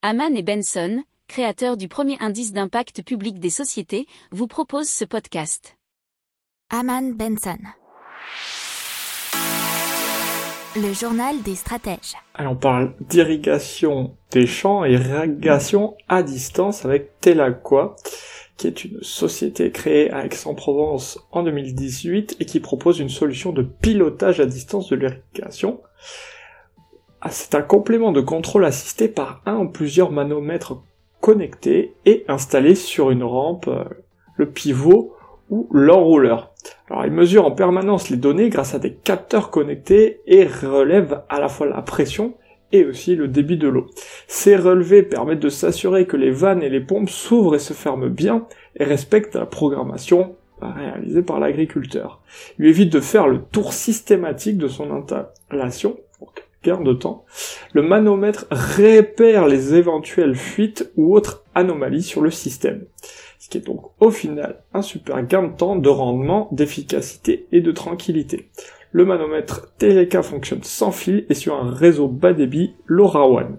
Haman et Benson, créateurs du premier indice d'impact public des sociétés, vous proposent ce podcast. Haman Benson. Le journal des stratèges. Alors on parle d'irrigation des champs et irrigation à distance avec Telaqua, qui est une société créée à Aix-en-Provence en 2018 et qui propose une solution de pilotage à distance de l'irrigation. Ah, c'est un complément de contrôle assisté par un ou plusieurs manomètres connectés et installés sur une rampe, euh, le pivot ou l'enrouleur. Alors il mesure en permanence les données grâce à des capteurs connectés et relève à la fois la pression et aussi le débit de l'eau. Ces relevés permettent de s'assurer que les vannes et les pompes s'ouvrent et se ferment bien et respectent la programmation réalisée par l'agriculteur. Il évite de faire le tour systématique de son installation, gain de temps. Le manomètre répère les éventuelles fuites ou autres anomalies sur le système. Ce qui est donc au final un super gain de temps, de rendement, d'efficacité et de tranquillité. Le manomètre Teleka fonctionne sans fil et sur un réseau bas débit LoRaWAN.